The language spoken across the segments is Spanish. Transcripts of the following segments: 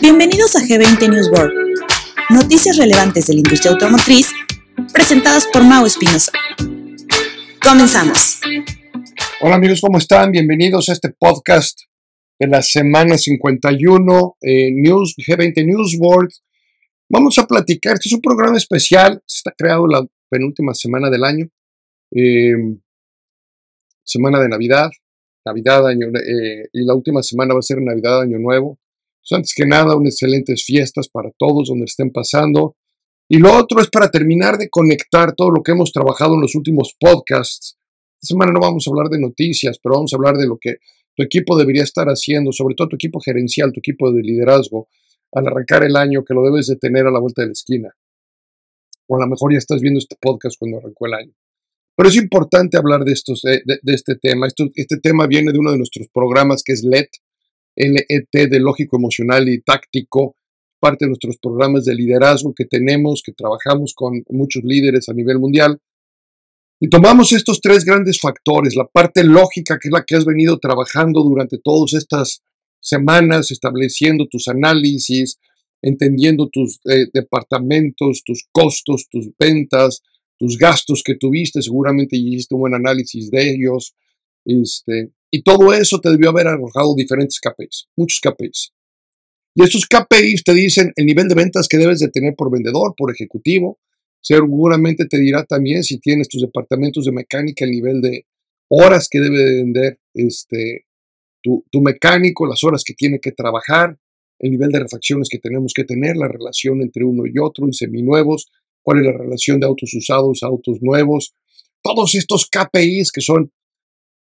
Bienvenidos a G20 News World, noticias relevantes de la industria automotriz presentadas por Mau Espinosa. Comenzamos. Hola amigos, ¿cómo están? Bienvenidos a este podcast de la semana 51 eh, News, G20 News World. Vamos a platicar, este es un programa especial, está creado la penúltima semana del año, eh, semana de Navidad, Navidad, año, eh, y la última semana va a ser Navidad, Año Nuevo. Pues antes que nada, unas excelentes fiestas para todos donde estén pasando. Y lo otro es para terminar de conectar todo lo que hemos trabajado en los últimos podcasts. Esta semana no vamos a hablar de noticias, pero vamos a hablar de lo que tu equipo debería estar haciendo, sobre todo tu equipo gerencial, tu equipo de liderazgo, al arrancar el año, que lo debes de tener a la vuelta de la esquina. O a lo mejor ya estás viendo este podcast cuando arrancó el año. Pero es importante hablar de, estos, de, este tema. este tema viene de uno de nuestros programas que es LET, LET de lógico, emocional y táctico, parte de nuestros programas de liderazgo que tenemos, que trabajamos con muchos líderes a nivel mundial. Y tomamos estos tres grandes factores, la parte lógica, que es la que has venido trabajando durante todas estas semanas, estableciendo tus análisis, entendiendo tus eh, departamentos, tus costos, tus ventas, tus gastos que tuviste, seguramente hiciste un buen análisis de ellos, este, y todo eso te debió haber arrojado diferentes KPIs, muchos KPIs. Y estos KPIs te dicen el nivel de ventas que debes de tener por vendedor, por ejecutivo. Seguramente te dirá también si tienes tus departamentos de mecánica, el nivel de horas que debe de vender este, tu, tu mecánico, las horas que tiene que trabajar, el nivel de refacciones que tenemos que tener, la relación entre uno y otro en seminuevos, cuál es la relación de autos usados a autos nuevos, todos estos KPIs que son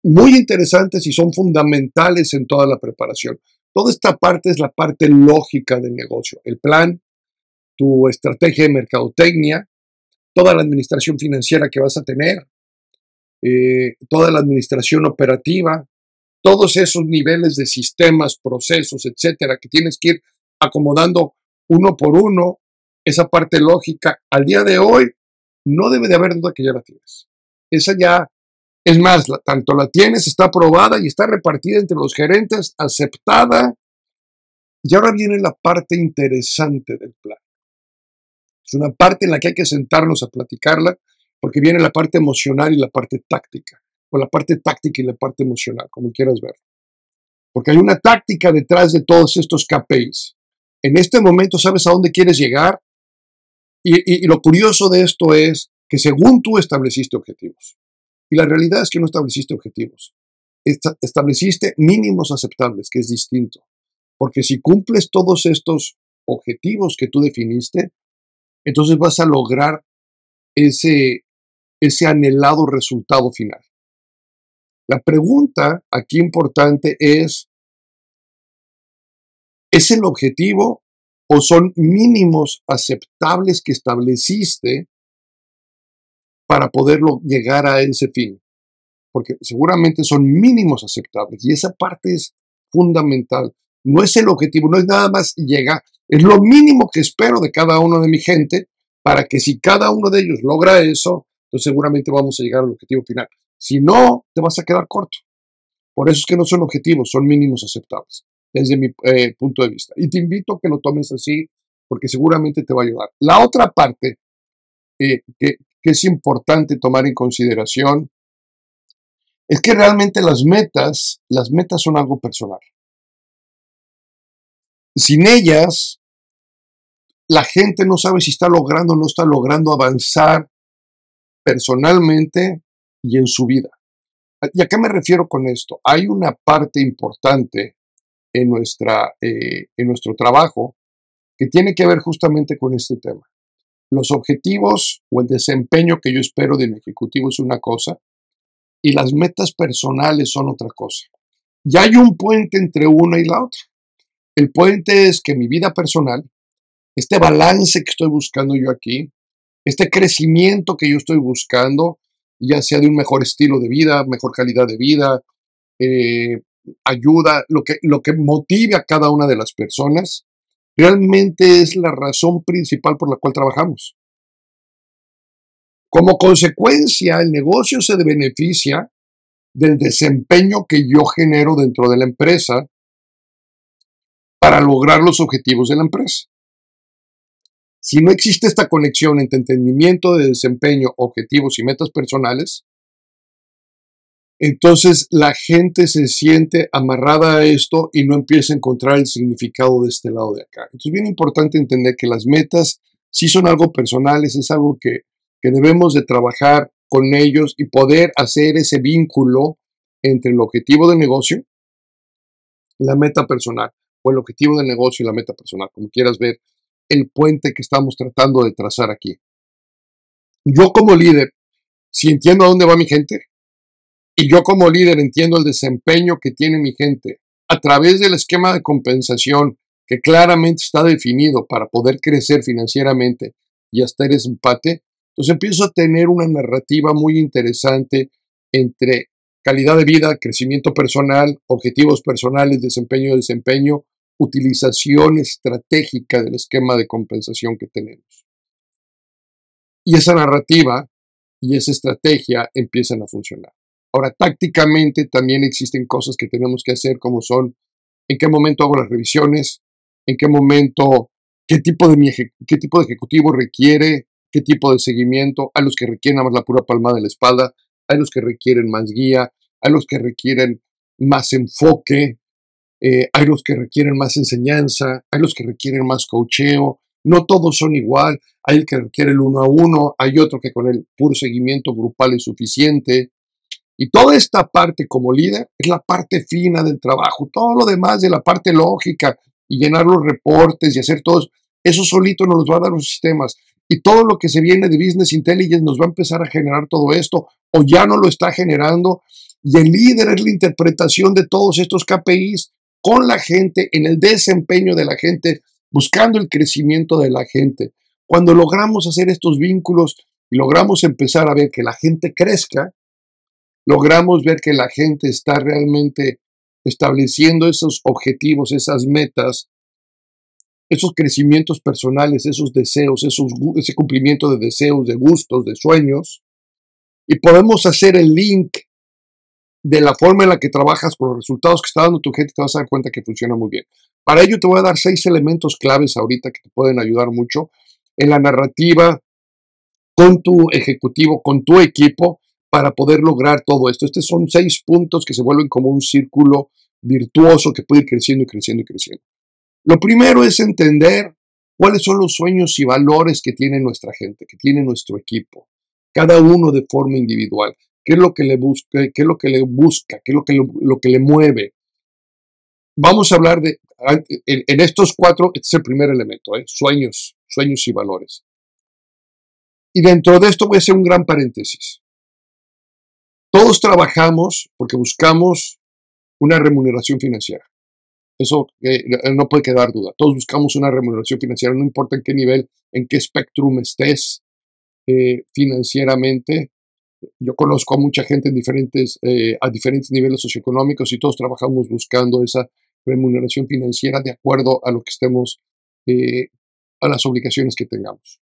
muy interesantes y son fundamentales en toda la preparación. Toda esta parte es la parte lógica del negocio, el plan, tu estrategia de mercadotecnia, toda la administración financiera que vas a tener, eh, toda la administración operativa, todos esos niveles de sistemas, procesos, etcétera, que tienes que ir acomodando uno por uno esa parte lógica, al día de hoy no debe de haber duda que ya la tienes. Esa ya, es más, tanto la tienes, está aprobada y está repartida entre los gerentes, aceptada. Y ahora viene la parte interesante del plan. Es una parte en la que hay que sentarnos a platicarla, porque viene la parte emocional y la parte táctica, o la parte táctica y la parte emocional, como quieras ver. Porque hay una táctica detrás de todos estos KPIs. En este momento sabes a dónde quieres llegar y, lo curioso de esto es que según tú estableciste objetivos, y la realidad es que no estableciste objetivos, estableciste mínimos aceptables, que es distinto. Porque si cumples todos estos objetivos que tú definiste, entonces vas a lograr ese, ese anhelado resultado final. La pregunta aquí importante es, ¿es el objetivo o son mínimos aceptables que estableciste para poderlo llegar a ese fin. Porque seguramente son mínimos aceptables y esa parte es fundamental. No es el objetivo, no es nada más llegar, es lo mínimo que espero de cada uno de mi gente para que si cada uno de ellos logra eso, entonces seguramente vamos a llegar al objetivo final. Si no, te vas a quedar corto. Por eso es que no son objetivos, son mínimos aceptables desde mi eh, punto de vista. Y te invito a que lo tomes así porque seguramente te va a ayudar. La otra parte eh, que, que es importante tomar en consideración es que realmente las metas, las metas son algo personal. Sin ellas, la gente no sabe si está logrando o no está logrando avanzar personalmente y en su vida. ¿Y a qué me refiero con esto? Hay una parte importante en, nuestra, eh, en nuestro trabajo que tiene que ver justamente con este tema. Los objetivos o el desempeño que yo espero de mi ejecutivo es una cosa y las metas personales son otra cosa. Y hay un puente entre una y la otra. El puente es que mi vida personal, este balance que estoy buscando yo aquí, este crecimiento que yo estoy buscando, ya sea de un mejor estilo de vida, mejor calidad de vida, eh, ayuda, lo que, lo que motive a cada una de las personas, realmente es la razón principal por la cual trabajamos. Como consecuencia, el negocio se beneficia del desempeño que yo genero dentro de la empresa para lograr los objetivos de la empresa. Si no existe esta conexión entre entendimiento de desempeño, objetivos y metas personales, entonces la gente se siente amarrada a esto y no empieza a encontrar el significado de este lado de acá. Entonces es bien importante entender que las metas sí son algo personales, es algo que, que debemos de trabajar con ellos y poder hacer ese vínculo entre el objetivo de negocio, la meta personal, o el objetivo de negocio y la meta personal, como quieras ver el puente que estamos tratando de trazar aquí. Yo como líder, si entiendo a dónde va mi gente, y yo como líder entiendo el desempeño que tiene mi gente a través del esquema de compensación que claramente está definido para poder crecer financieramente y hasta ese empate, entonces empiezo a tener una narrativa muy interesante entre calidad de vida, crecimiento personal, objetivos personales, desempeño, desempeño, utilización estratégica del esquema de compensación que tenemos. Y esa narrativa y esa estrategia empiezan a funcionar. Ahora, tácticamente también existen cosas que tenemos que hacer como son en qué momento hago las revisiones, en qué momento, qué tipo de, qué tipo de ejecutivo requiere, qué tipo de seguimiento, hay los que requieren más la pura palma de la espalda, hay los que requieren más guía, hay los que requieren más enfoque, eh, hay los que requieren más enseñanza, hay los que requieren más cocheo, no todos son igual, hay el que requiere el uno a uno, hay otro que con el puro seguimiento grupal es suficiente, y toda esta parte como líder es la parte fina del trabajo. Todo lo demás de la parte lógica y llenar los reportes y hacer todo eso solito nos va a dar los sistemas. Y todo lo que se viene de Business Intelligence nos va a empezar a generar todo esto o ya no lo está generando. Y el líder es la interpretación de todos estos KPIs con la gente, en el desempeño de la gente, buscando el crecimiento de la gente. Cuando logramos hacer estos vínculos y logramos empezar a ver que la gente crezca, logramos ver que la gente está realmente estableciendo esos objetivos, esas metas, esos crecimientos personales, esos deseos, ese cumplimiento de deseos, de gustos, de sueños, y podemos hacer el link de la forma en la que trabajas con los resultados que está dando tu gente, te vas a dar cuenta que funciona muy bien. Para ello te voy a dar seis elementos claves ahorita que te pueden ayudar mucho en la narrativa, con tu ejecutivo, con tu equipo, para poder lograr todo esto. Estos son seis puntos que se vuelven como un círculo virtuoso que puede ir creciendo y creciendo y creciendo. Lo primero es entender cuáles son los sueños y valores que tiene nuestra gente, que tiene nuestro equipo, cada uno de forma individual. ¿Qué es lo que le busca? ¿Qué es lo que le busca? ¿Qué es lo que, lo, que le mueve? Vamos a hablar de, en, estos cuatro, este es el primer elemento, ¿eh? sueños, sueños y valores. Y dentro de esto voy a hacer un gran paréntesis. Todos trabajamos porque buscamos una remuneración financiera. Eso eh, no puede quedar duda. Todos buscamos una remuneración financiera, no importa en qué nivel, en qué espectrum estés eh, financieramente. Yo conozco a mucha gente en diferentes, eh, a diferentes niveles socioeconómicos y todos trabajamos buscando esa remuneración financiera de acuerdo a lo que estemos, a las obligaciones que tengamos.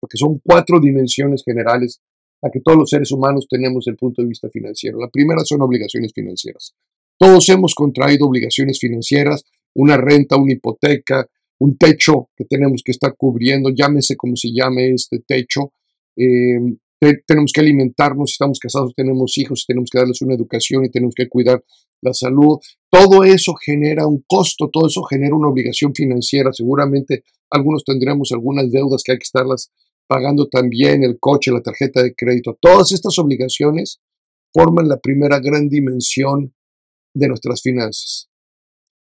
Porque son cuatro dimensiones generales a que todos los seres humanos tenemos desde el punto de vista financiero. La primera son obligaciones financieras. Todos hemos contraído obligaciones financieras, una renta, una hipoteca, un techo que tenemos que estar cubriendo, llámese como se llame este techo. Em, tenemos que alimentarnos, estamos casados, tenemos hijos, tenemos que darles una educación y tenemos que cuidar la salud. Todo eso genera un costo, todo eso genera una obligación financiera. Seguramente algunos tendremos algunas deudas que hay que estarlas pagando también el coche, la tarjeta de crédito. Todas estas obligaciones forman la primera gran dimensión de nuestras finanzas.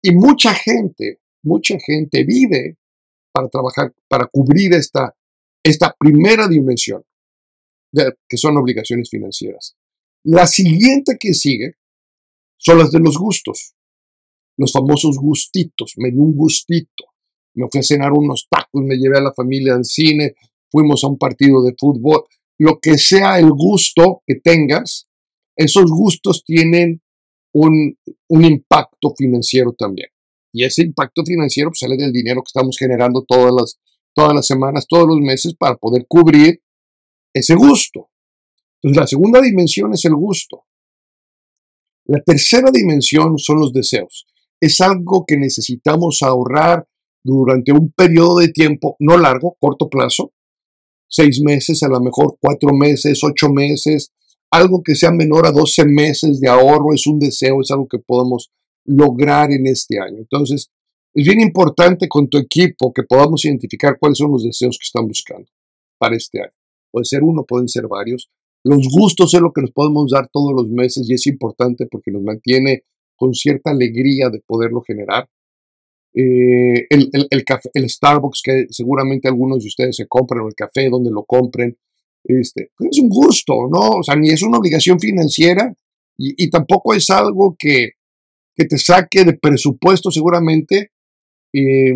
Y mucha gente, mucha gente vive para trabajar, para cubrir esta, esta primera dimensión, que son obligaciones financieras. La siguiente que sigue son las de los gustos, los famosos gustitos. Me di un gustito, me fui a cenar unos tacos, me llevé a la familia al cine, fuimos a un partido de fútbol, lo que sea el gusto que tengas, esos gustos tienen un, impacto financiero también. Y ese impacto financiero pues, sale del dinero que estamos generando todas las, todas las semanas, todos los meses para poder cubrir ese gusto. Entonces la segunda dimensión es el gusto. La tercera dimensión son los deseos. es algo que necesitamos ahorrar durante un periodo de tiempo, no largo, corto plazo, seis meses, a lo mejor cuatro meses, ocho meses, algo que sea menor a 12 meses de ahorro es un deseo, es algo que podemos lograr en este año. Entonces, es bien importante con tu equipo que podamos identificar cuáles son los deseos que están buscando para este año. Puede ser uno, pueden ser varios. Los gustos es lo que nos podemos dar todos los meses y es importante porque nos mantiene con cierta alegría de poderlo generar. Eh, el, el, café, el Starbucks que seguramente algunos de ustedes se compran o el café donde lo compren, este, es un gusto, ¿no? O sea, ni es una obligación financiera y, tampoco es algo que, que, te saque de presupuesto seguramente eh,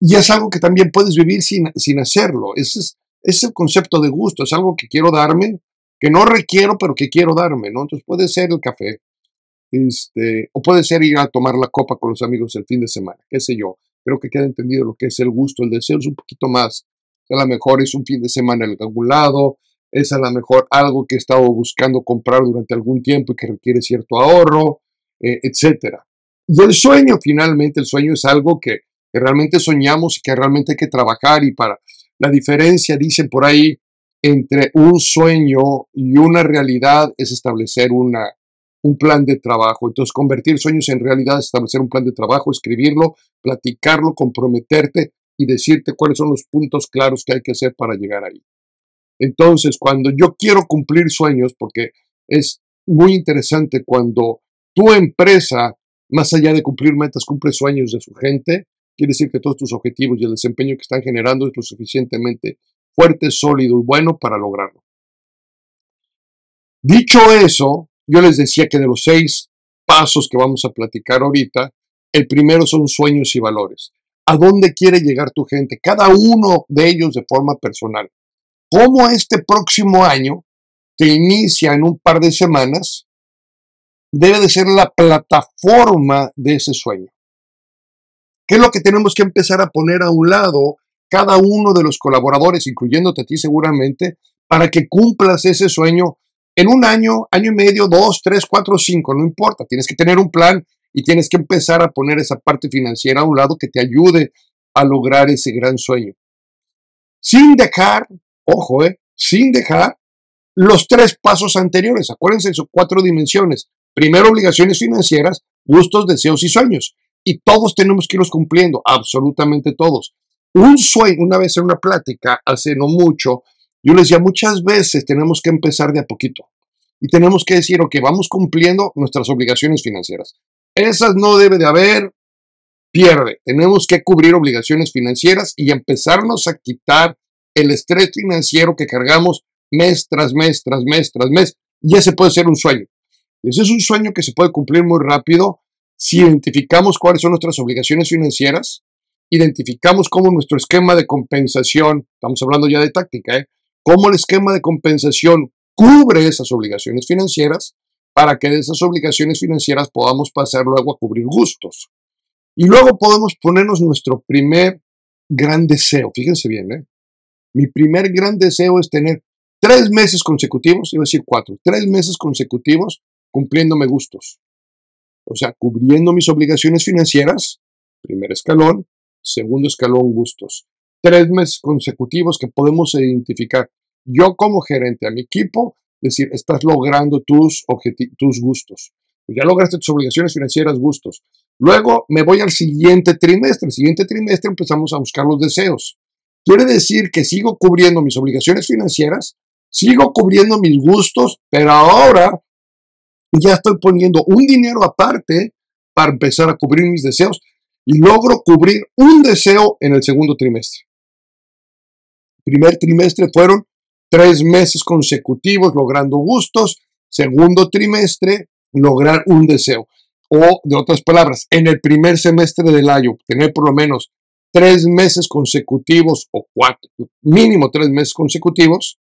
y es algo que también puedes vivir sin, sin hacerlo. Ese es, es el concepto de gusto, es algo que quiero darme, que no requiero, pero que quiero darme, ¿no? Entonces puede ser el café, este, o puede ser ir a tomar la copa con los amigos el fin de semana, qué sé yo. Creo que queda entendido lo que es el gusto, el deseo es un poquito más. A lo mejor es un fin de semana en algún lado, es a lo mejor algo que he estado buscando comprar durante algún tiempo y que requiere cierto ahorro, eh, etc. Y el sueño, finalmente, el sueño es algo que, que realmente soñamos y que realmente hay que trabajar y para la diferencia, dicen por ahí, entre un sueño y una realidad es establecer una, un plan de trabajo. Entonces, convertir sueños en realidad es establecer un plan de trabajo, escribirlo, platicarlo, comprometerte y decirte cuáles son los puntos claros que hay que hacer para llegar ahí. Entonces, cuando yo quiero cumplir sueños, porque es muy interesante cuando tu empresa, más allá de cumplir metas, cumple sueños de su gente, quiere decir que todos tus objetivos y el desempeño que están generando es lo suficientemente fuerte, sólido y bueno para lograrlo. Dicho eso, yo les decía que de los seis pasos que vamos a platicar ahorita, el primero son sueños y valores. ¿A dónde quiere llegar tu gente? Cada uno de ellos de forma personal. ¿Cómo este próximo año, que inicia en un par de semanas, debe de ser la plataforma de ese sueño? ¿Qué es lo que tenemos que empezar a poner a un lado cada uno de los colaboradores, incluyéndote a ti seguramente, para que cumplas ese sueño en un año, año y medio, dos, tres, cuatro, cinco, no importa, tienes que tener un plan y tienes que empezar a poner esa parte financiera a un lado que te ayude a lograr ese gran sueño. Sin dejar, ojo, eh, sin dejar los tres pasos anteriores. Acuérdense de cuatro dimensiones. Primero, obligaciones financieras, gustos, deseos y sueños. Y todos tenemos que irlos cumpliendo, absolutamente todos. Un sueño, una vez en una plática, hace no mucho, yo les decía, muchas veces tenemos que empezar de a poquito. Y tenemos que decir, ok, vamos cumpliendo nuestras obligaciones financieras. Esas no debe de haber pierde. Tenemos que cubrir obligaciones financieras y empezarnos a quitar el estrés financiero que cargamos mes tras mes, tras mes, tras mes. Y ese puede ser un sueño. Y ese es un sueño que se puede cumplir muy rápido si identificamos cuáles son nuestras obligaciones financieras, identificamos cómo nuestro esquema de compensación, estamos hablando ya de táctica, ¿eh? Cómo el esquema de compensación cubre esas obligaciones financieras para que de esas obligaciones financieras podamos pasar luego a cubrir gustos. Y luego podemos ponernos nuestro primer gran deseo. Fíjense bien, ¿eh? Mi primer gran deseo es tener tres meses consecutivos, iba a decir cuatro, tres meses consecutivos cumpliéndome gustos. O sea, cubriendo mis obligaciones financieras, primer escalón, segundo escalón, gustos. Tres meses consecutivos que podemos identificar. Yo como gerente a mi equipo decir, estás logrando tus, gustos. Ya lograste tus obligaciones financieras, gustos. Luego me voy al siguiente trimestre. El siguiente trimestre empezamos a buscar los deseos. Quiere decir que sigo cubriendo mis obligaciones financieras, sigo cubriendo mis gustos, pero ahora ya estoy poniendo un dinero aparte para empezar a cubrir mis deseos y logro cubrir un deseo en el segundo trimestre. Primer trimestre fueron tres meses consecutivos logrando gustos, segundo trimestre lograr un deseo. O, de otras palabras, en el primer semestre del año, tener por lo menos tres meses consecutivos o cuatro, mínimo tres meses consecutivos,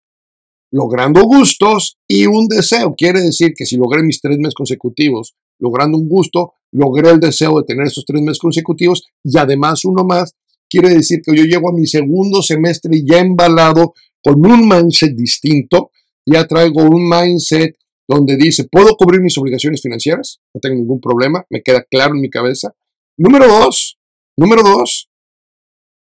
logrando gustos y un deseo. Quiere decir que si logré mis tres meses consecutivos logrando un gusto, logré el deseo de tener esos tres meses consecutivos y además uno más, quiere decir que yo llego a mi segundo semestre ya embalado con un mindset distinto, ya traigo un mindset donde dice, puedo cubrir mis obligaciones financieras, no tengo ningún problema, me queda claro en mi cabeza, Número dos, número dos,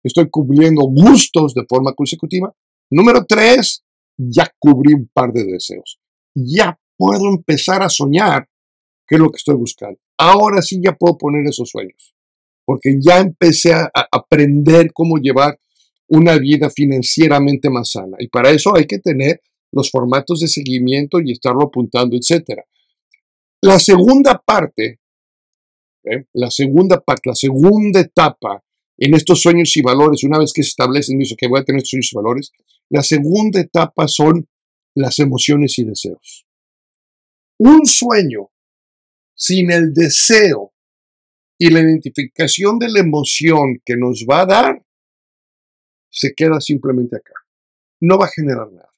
estoy cubriendo gustos de forma consecutiva. Número tres, ya cubrí un par de deseos. Ya puedo empezar a soñar qué es lo que estoy buscando. Ahora sí ya puedo poner esos sueños, porque ya empecé a, aprender cómo llevar una vida financieramente más sana. Y para eso hay que tener los formatos de seguimiento y estarlo apuntando, etc. La segunda parte, ¿eh? la segunda parte, la segunda etapa en estos sueños y valores, una vez que se establecen, eso que voy a tener estos sueños y valores, la segunda etapa son las emociones y deseos. Un sueño sin el deseo y la identificación de la emoción que nos va a dar, se queda simplemente acá. No va a generar nada.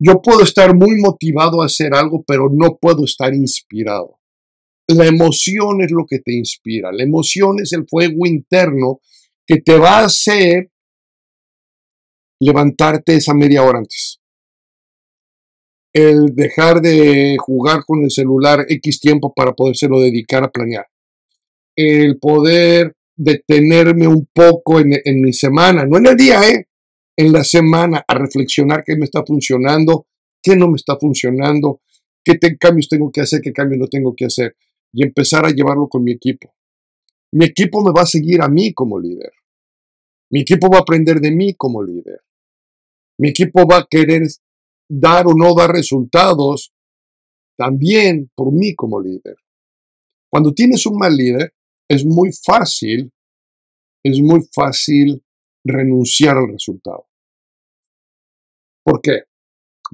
Yo puedo estar muy motivado a hacer algo, pero no puedo estar inspirado. La emoción es lo que te inspira. La emoción es el fuego interno que te va a hacer levantarte esa media hora antes. El dejar de jugar con el celular X tiempo para podérselo dedicar a planear. El poder detenerme un poco en, mi semana, no en el día, ¿eh? en la semana a reflexionar qué me está funcionando, qué no me está funcionando, qué cambios tengo que hacer, qué cambios no tengo que hacer y empezar a llevarlo con mi equipo. Mi equipo me va a seguir a mí como líder. Mi equipo va a aprender de mí como líder. Mi equipo va a querer dar o no dar resultados también por mí como líder. Cuando tienes un mal líder, es muy fácil, es muy fácil renunciar al resultado. ¿Por qué?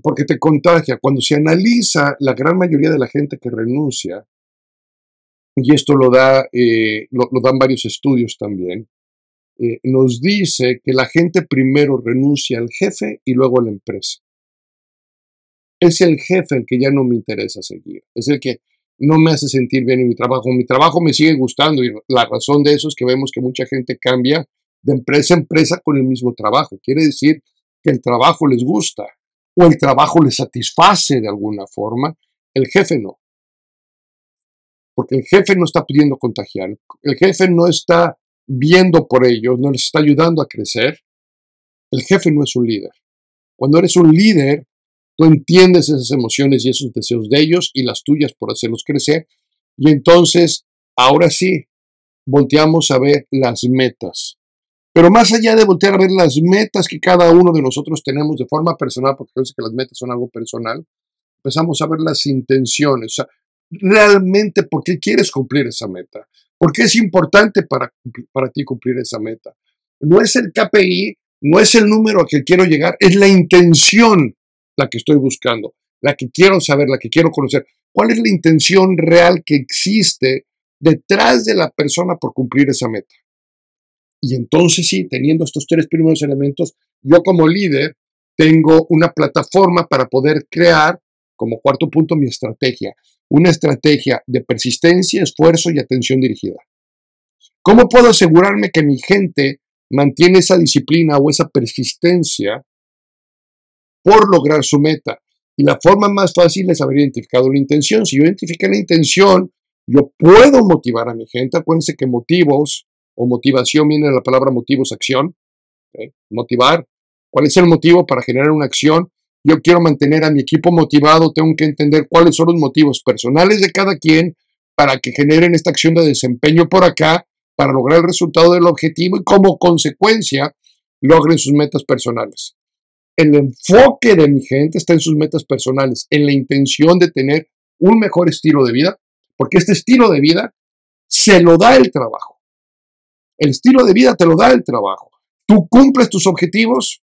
Porque te contagia. Cuando se analiza la gran mayoría de la gente que renuncia, y esto lo, da, eh, lo, dan varios estudios también, eh, nos dice que la gente primero renuncia al jefe y luego a la empresa. Es el jefe el que ya no me interesa seguir, es el que no me hace sentir bien en mi trabajo. Mi trabajo me sigue gustando y la razón de eso es que vemos que mucha gente cambia de empresa a empresa con el mismo trabajo. Quiere decir que el trabajo les gusta o el trabajo les satisface de alguna forma, el jefe no. Porque el jefe no está pidiendo contagiar, el jefe no está viendo por ellos, no les está ayudando a crecer. El jefe no es un líder. Cuando eres un líder, tú entiendes esas emociones y esos deseos de ellos y las tuyas por hacerlos crecer. Y entonces, ahora sí, volteamos a ver las metas. Pero más allá de voltear a ver las metas que cada uno de nosotros tenemos de forma personal, porque creo que las metas son algo personal, empezamos a ver las intenciones. O sea, realmente, ¿por qué quieres cumplir esa meta? ¿Por qué es importante para, para ti cumplir esa meta? No es el KPI, no es el número al que quiero llegar, es la intención la que estoy buscando, la que quiero saber, la que quiero conocer. ¿Cuál es la intención real que existe detrás de la persona por cumplir esa meta? Y entonces sí, teniendo estos tres primeros elementos, yo como líder tengo una plataforma para poder crear, como cuarto punto, mi estrategia. Una estrategia de persistencia, esfuerzo y atención dirigida. ¿Cómo puedo asegurarme que mi gente mantiene esa disciplina o esa persistencia por lograr su meta? Y la forma más fácil es haber identificado la intención. Si yo identifique la intención, yo puedo motivar a mi gente. Acuérdense que motivos o motivación viene de la palabra motivos, acción. Motivar. ¿Cuál es el motivo para generar una acción? Yo quiero mantener a mi equipo motivado, tengo que entender cuáles son los motivos personales de cada quien para que generen esta acción de desempeño por acá, para lograr el resultado del objetivo y como consecuencia logren sus metas personales. El enfoque de mi gente está en sus metas personales, en la intención de tener un mejor estilo de vida, porque este estilo de vida se lo da el trabajo. El estilo de vida te lo da el trabajo. Tú cumples tus objetivos,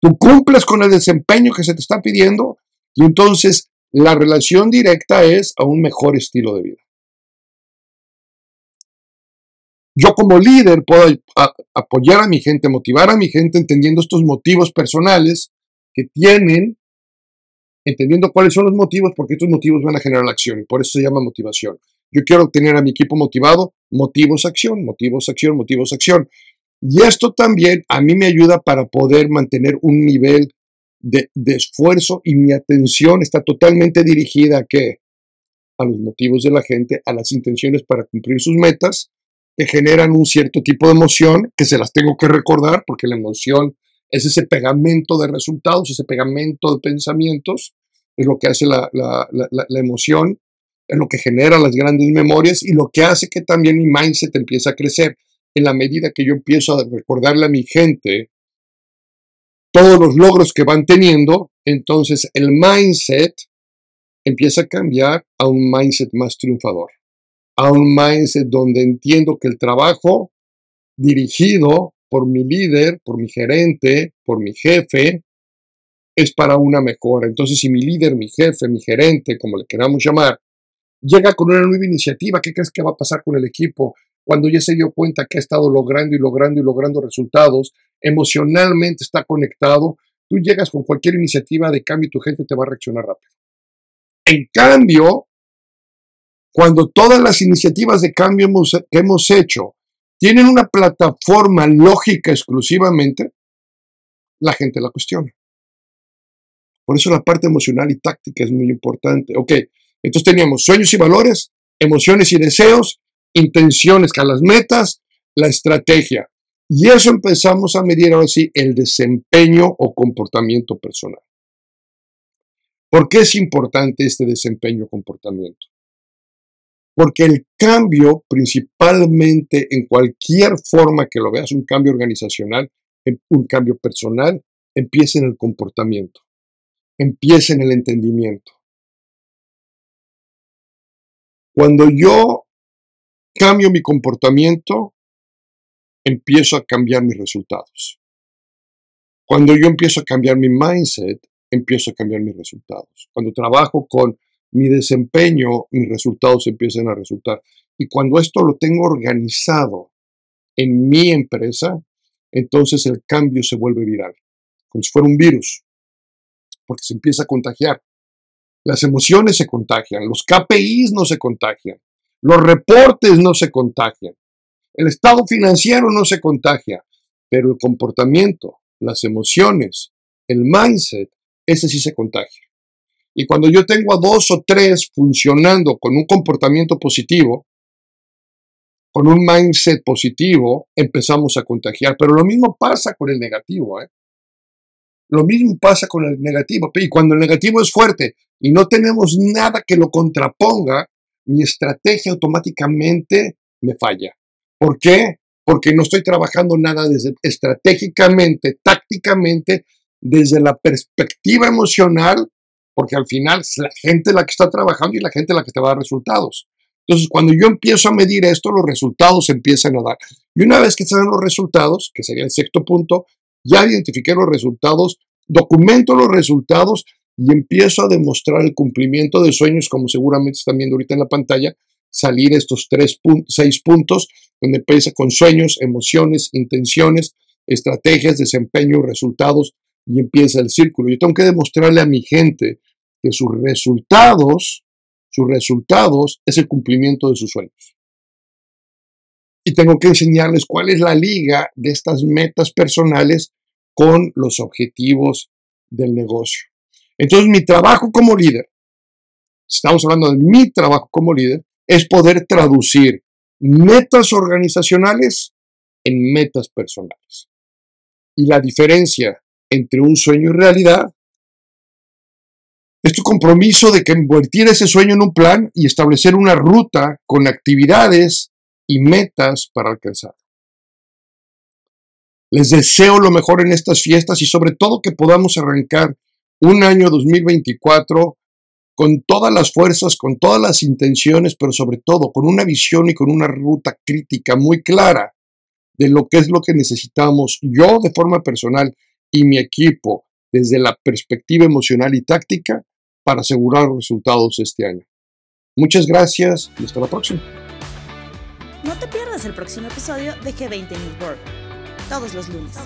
tú cumples con el desempeño que se te está pidiendo y entonces la relación directa es a un mejor estilo de vida. Yo como líder puedo apoyar a mi gente, motivar a mi gente entendiendo estos motivos personales que tienen, entendiendo cuáles son los motivos, porque estos motivos van a generar la acción y por eso se llama motivación. Yo quiero tener a mi equipo motivado, motivos, acción, motivos, acción, motivos, acción. Y esto también a mí me ayuda para poder mantener un nivel de, esfuerzo y mi atención está totalmente dirigida a qué? A los motivos de la gente, a las intenciones para cumplir sus metas que generan un cierto tipo de emoción, que se las tengo que recordar porque la emoción es ese pegamento de resultados, ese pegamento de pensamientos, es lo que hace la, emoción, es lo que genera las grandes memorias y lo que hace que también mi mindset empiece a crecer. En la medida que yo empiezo a recordarle a mi gente todos los logros que van teniendo, entonces el mindset empieza a cambiar a un mindset más triunfador, a un mindset donde entiendo que el trabajo dirigido por mi líder, por mi gerente, por mi jefe, es para una mejora. Entonces, si mi líder, mi jefe, mi gerente, como le queramos llamar, llega con una nueva iniciativa, ¿qué crees que va a pasar con el equipo? Cuando ya se dio cuenta que ha estado logrando y logrando y logrando resultados, emocionalmente está conectado, tú llegas con cualquier iniciativa de cambio y tu gente te va a reaccionar rápido. En cambio, cuando todas las iniciativas de cambio que hemos hecho tienen una plataforma lógica exclusivamente, la gente la cuestiona. Por eso la parte emocional y táctica es muy importante. Ok, entonces teníamos sueños y valores, emociones y deseos, intenciones las metas, la estrategia. Y eso empezamos a medir ahora sí el desempeño o comportamiento personal. ¿Por qué es importante este desempeño o comportamiento? Porque el cambio, principalmente en cualquier forma que lo veas, un cambio organizacional, un cambio personal, empieza en el comportamiento, empieza en el entendimiento. Cuando yo cambio mi comportamiento, empiezo a cambiar mis resultados. Cuando yo empiezo a cambiar mi mindset, empiezo a cambiar mis resultados. Cuando trabajo con mi desempeño, mis resultados empiezan a resultar. Y cuando esto lo tengo organizado en mi empresa, entonces el cambio se vuelve viral, como si fuera un virus, porque se empieza a contagiar. Las emociones se contagian, los KPIs no se contagian, los reportes no se contagian, el estado financiero no se contagia, pero el comportamiento, las emociones, el mindset, ese sí se contagia. Y cuando yo tengo a dos o tres funcionando con un comportamiento positivo, con un mindset positivo, empezamos a contagiar. Pero lo mismo pasa con el negativo. ¿eh? Lo mismo pasa con el negativo. Y cuando el negativo es fuerte y no tenemos nada que lo contraponga, mi estrategia automáticamente me falla. ¿Por qué? Porque no estoy trabajando nada desde estratégicamente, tácticamente, desde la perspectiva emocional porque al final es la gente la que está trabajando y la gente la que te va a dar resultados. Entonces, cuando yo empiezo a medir esto, los resultados empiezan a dar. Y una vez que se dan los resultados, que sería el sexto punto, ya identifiqué los resultados, documento los resultados y empiezo a demostrar el cumplimiento de sueños, como seguramente están viendo ahorita en la pantalla, salir estos tres seis puntos, donde empieza con sueños, emociones, intenciones, estrategias, desempeño, resultados, y empieza el círculo. Yo tengo que demostrarle a mi gente que sus resultados, sus resultados es el cumplimiento de sus sueños. Y tengo que enseñarles cuál es la liga de estas metas personales con los objetivos del negocio. Entonces, mi trabajo como líder, estamos hablando de mi trabajo como líder, es poder traducir metas organizacionales en metas personales. Y la diferencia entre un sueño y realidad es tu compromiso de convertir ese sueño en un plan y establecer una ruta con actividades y metas para alcanzar. Les deseo lo mejor en estas fiestas y sobre todo que podamos arrancar un año 2024 con todas las fuerzas, con todas las intenciones, pero sobre todo con una visión y con una ruta crítica muy clara de lo que es lo que necesitamos yo de forma personal y mi equipo desde la perspectiva emocional y táctica para asegurar resultados este año. Muchas gracias y hasta la próxima. No te pierdas el próximo episodio de G20 News World, todos los lunes.